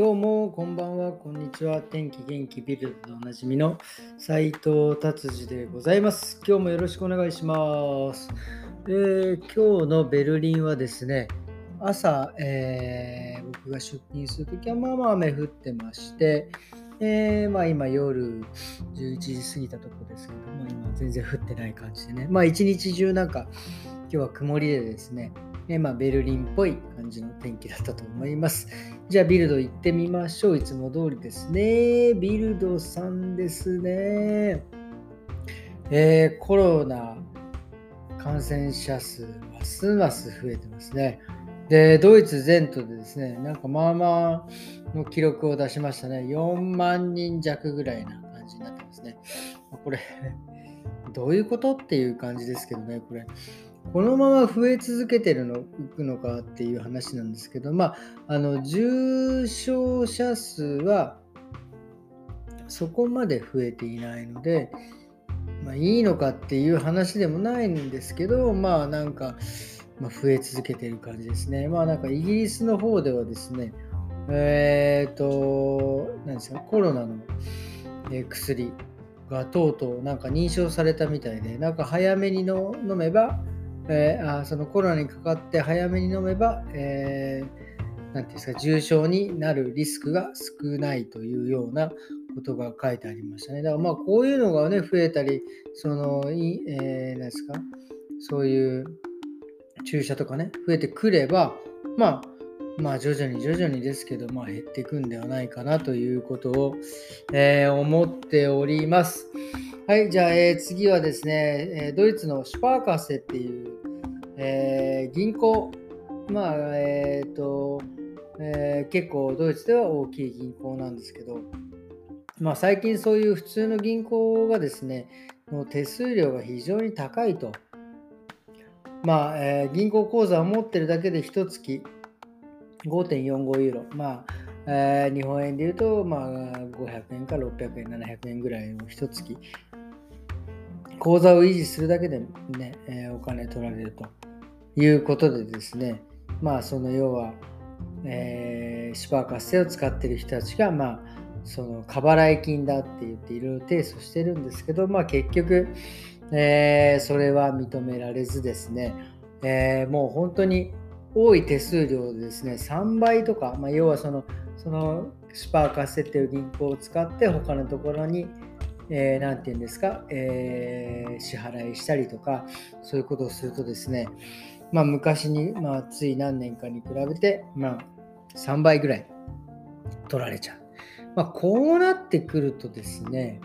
どうも、こんばんは、こんにちは。天気元気ビルドでおなじみの斉藤達治でございます。今日もよろしくお願いします。えー、今日のベルリンはですね、朝、えー、僕が出勤するときはまあまあ雨降ってまして、えー、まあ今夜11時過ぎたとこですけども、今全然降ってない感じでね、まあ一日中なんか今日は曇りでですね、えまあ、ベルリンっぽいじの天気だったと思います。じゃあビルド行ってみましょう。いつも通りですね。ビルドさんですね。えー、コロナ感染者数、ますます増えてますね。で、ドイツ全土でですね、なんかまあまあの記録を出しましたね。4万人弱ぐらいな感じになってますね。これ、どういうことっていう感じですけどね、これ。このまま増え続けてるのいくのかっていう話なんですけど、まあ、あの重症者数はそこまで増えていないので、まあ、いいのかっていう話でもないんですけど、まあなんか、まあ、増え続けてる感じですね。まあなんかイギリスの方ではですね、えっ、ー、と、何ですか、コロナの薬がとうとうなんか認証されたみたいで、なんか早めにの飲めば、えー、あそのコロナにかかって早めに飲めば、えー、なんていうんですか重症になるリスクが少ないというようなことが書いてありましたね。だからまあこういうのがね増えたりそのい、えー、なんですかそういう注射とかね増えてくればまあまあ徐々に徐々にですけど、まあ、減っていくんではないかなということを、えー、思っております。はい、じゃあ、えー、次はですね、えドイツのシュパーカッセっていう、えー、銀行、まあ、えっ、と、え結構ドイツでは大きい銀行なんですけど、まあ、最近そういう普通の銀行がですね、の手数料が非常に高いと。まあ、え銀行口座を持ってるだけで1月5.45ユーロ。まあ、えー、日本円で言うと、まあ、500円か600円、700円ぐらいを1月口座を維持するだけでね、え、お金取られるということでですね、まあその要は、えー、シュパー活性を使ってる人たちが、まあその過払い金だって言っていろいろ提訴してるんですけど、まあ結局、えー、それは認められずですね、えー、もう本当に多い手数料でですね、3倍とか、まあ、要はその、そのシュパーカッセっていう銀行を使って他のところにえー、て言うんですか、えー、支払いしたりとか、そういうことをするとですね、まあ、昔に、まあ、つい何年かに比べて、まあ、3倍ぐらい取られちゃう。まあ、こうなってくるとですね、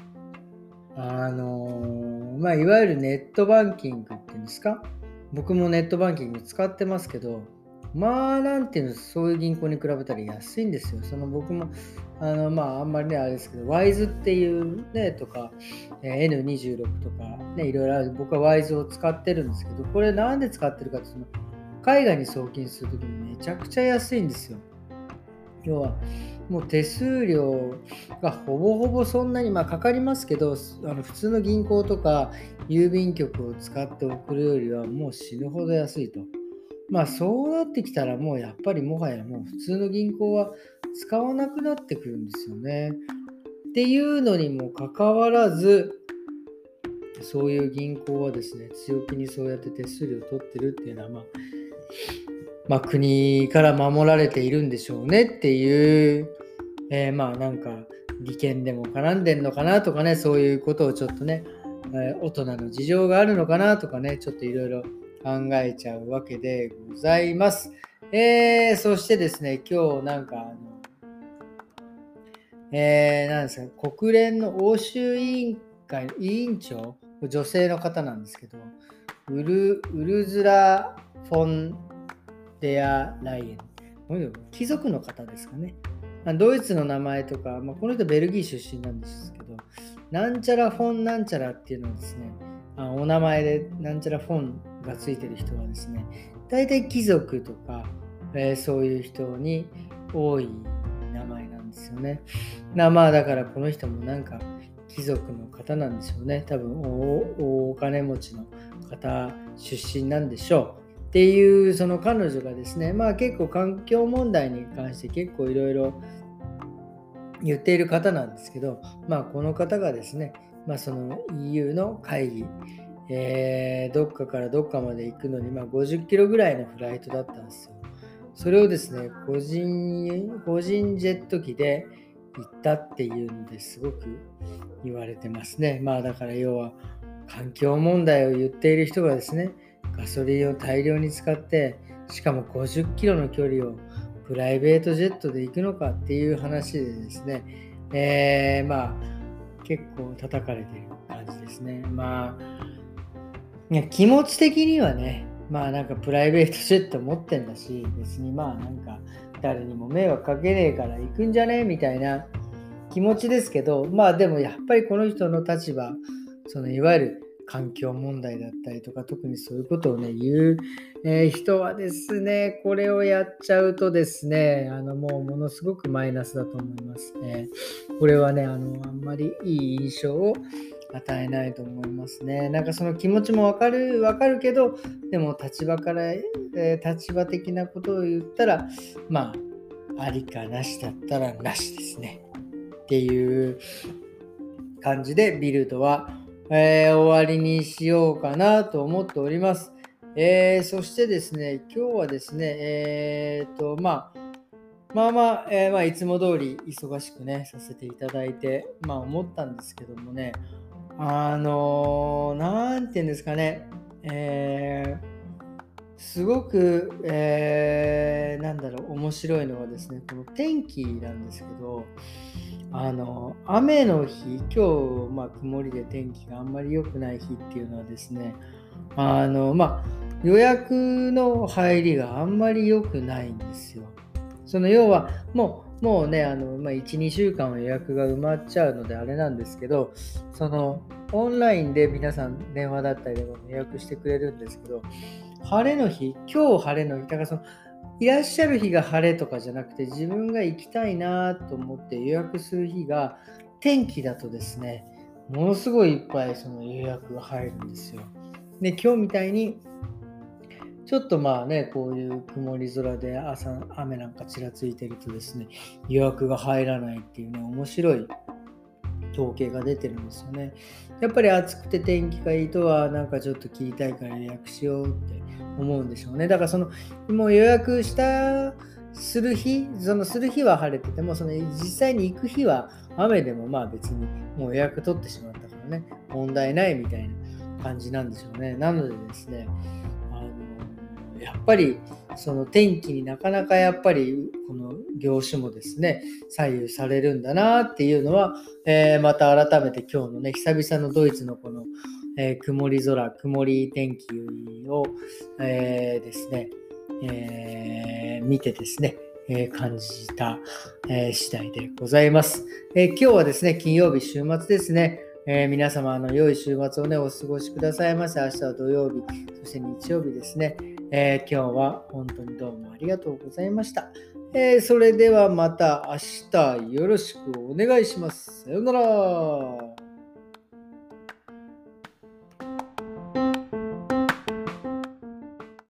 あのー、まあ、いわゆるネットバンキングっていうんですか、僕もネットバンキング使ってますけど、まあ、なんていうの、そういう銀行に比べたら安いんですよ。その僕も、あの、まあ、あんまりね、あれですけど、ワイズっていうね、とか、え N26 とか、ね、いろいろある。僕はワイズを使ってるんですけど、これなんで使ってるかっていうと、海外に送金するときにめちゃくちゃ安いんですよ。要は、もう手数料がほぼほぼそんなに、まあ、かかりますけど、あの普通の銀行とか郵便局を使って送るよりはもう死ぬほど安いと。まあそうなってきたらもうやっぱりもはやもう普通の銀行は使わなくなってくるんですよね。っていうのにもかかわらずそういう銀行はですね強気にそうやって手数料を取ってるっていうのはまあ、まあ、国から守られているんでしょうねっていう、えー、まあなんか利権でも絡んでんのかなとかねそういうことをちょっとね、えー、大人の事情があるのかなとかねちょっといろいろ考えちゃうわけでございます。えー、そしてですね、今日なんかあの、えー、なんですか、国連の欧州委員会、委員長、女性の方なんですけど、ウルウルズラ・フォン・デア・ライエン。貴族の方ですかね。ドイツの名前とか、まあ、この人ベルギー出身なんですけど、なんちゃらフォンなんちゃらっていうのはですね、あお名前でなんちゃらフォンがついてる人はですね、大体貴族とか、えー、そういう人に多い名前なんですよね。まあだからこの人もなんか貴族の方なんでしょうね。多分おお金持ちの方出身なんでしょう。っていうその彼女がですね、まあ結構環境問題に関して結構いろいろ言っている方なんですけど、まあ、この方がですね、まあ、その EU の会議、えー、どっかからどっかまで行くのに、まあ、50キロぐらいのフライトだったんですよ。それをですね、個人個人ジェット機で行ったっていうのですごく言われてますね。まあだから要は環境問題を言っている人がですね、ガソリンを大量に使って、しかも50キロの距離をプライベートジェットで行くのかっていう話でですね、えー、まあ結構叩かれている感じですね。まあいや気持ち的にはね、まあなんかプライベートジェット持ってんだし、別にまあなんか誰にも迷惑かけねえから行くんじゃねえみたいな気持ちですけど、まあでもやっぱりこの人の立場、そのいわゆる環境問題だったりとか、特にそういうことをね、言う、えー、人はですね、これをやっちゃうとですね、あのもうものすごくマイナスだと思いますね。これはね、あのあんまりいい印象を与えないと思いますね。なんかその気持ちもわかる、わかるけど、でも立場から、えー、立場的なことを言ったら、まあ、ありかなしだったらなしですね。っていう感じでビルドは、えー、終わりにしようかなと思っております。えー、そしてですね、今日はですね、えー、と、まあ、まあまあ、え、まあ、いつも通り忙しくね、させていただいて、まあ思ったんですけどもね、あのー、なんて言うんですかね、えー、すごく、えー、なんだろう、面白いのはですね、この天気なんですけど、あの、雨の日、今日、まあ、曇りで天気があんまり良くない日っていうのはですね、あの、まあ、予約の入りがあんまり良くないんですよ。その要は、もう、もうね、あの、まあ、1、2週間は予約が埋まっちゃうのであれなんですけど、その、オンラインで皆さん電話だったりでも予約してくれるんですけど、晴れの日、今日晴れの日、だからその、いらっしゃる日が晴れとかじゃなくて、自分が行きたいなと思って予約する日が、天気だとですね、ものすごいいっぱいその予約が入るんですよ。で、今日みたいにちょっとまあね、こういう曇り空で朝雨なんかちらついてるとですね、予約が入らないっていうね、面白い統計が出てるんですよね。やっぱり暑くて天気がいいとは、なんかちょっと聞きたいから予約しようって思うんでしょうね。だからその、もう予約したする日、そのする日は晴れてても、その実際に行く日は雨でもまあ別にもう予約取ってしまったからね、問題ないみたいな感じなんでしょうね。なのでですね、やっぱりその天気になかなかやっぱりこの業種もですね左右されるんだなっていうのは、えー、また改めて今日のね久々のドイツのこの、えー、曇り空曇り天気を、えー、ですね、え見てですねえ感じた、え次第でございます、え今日はですね金曜日週末ですねえー、皆様の良い週末をねお過ごしくださいませ。明日は土曜日、そして日曜日ですね。えー、今日は本当にどうもありがとうございました。えー、それではまた明日よろしくお願いします。さようなら。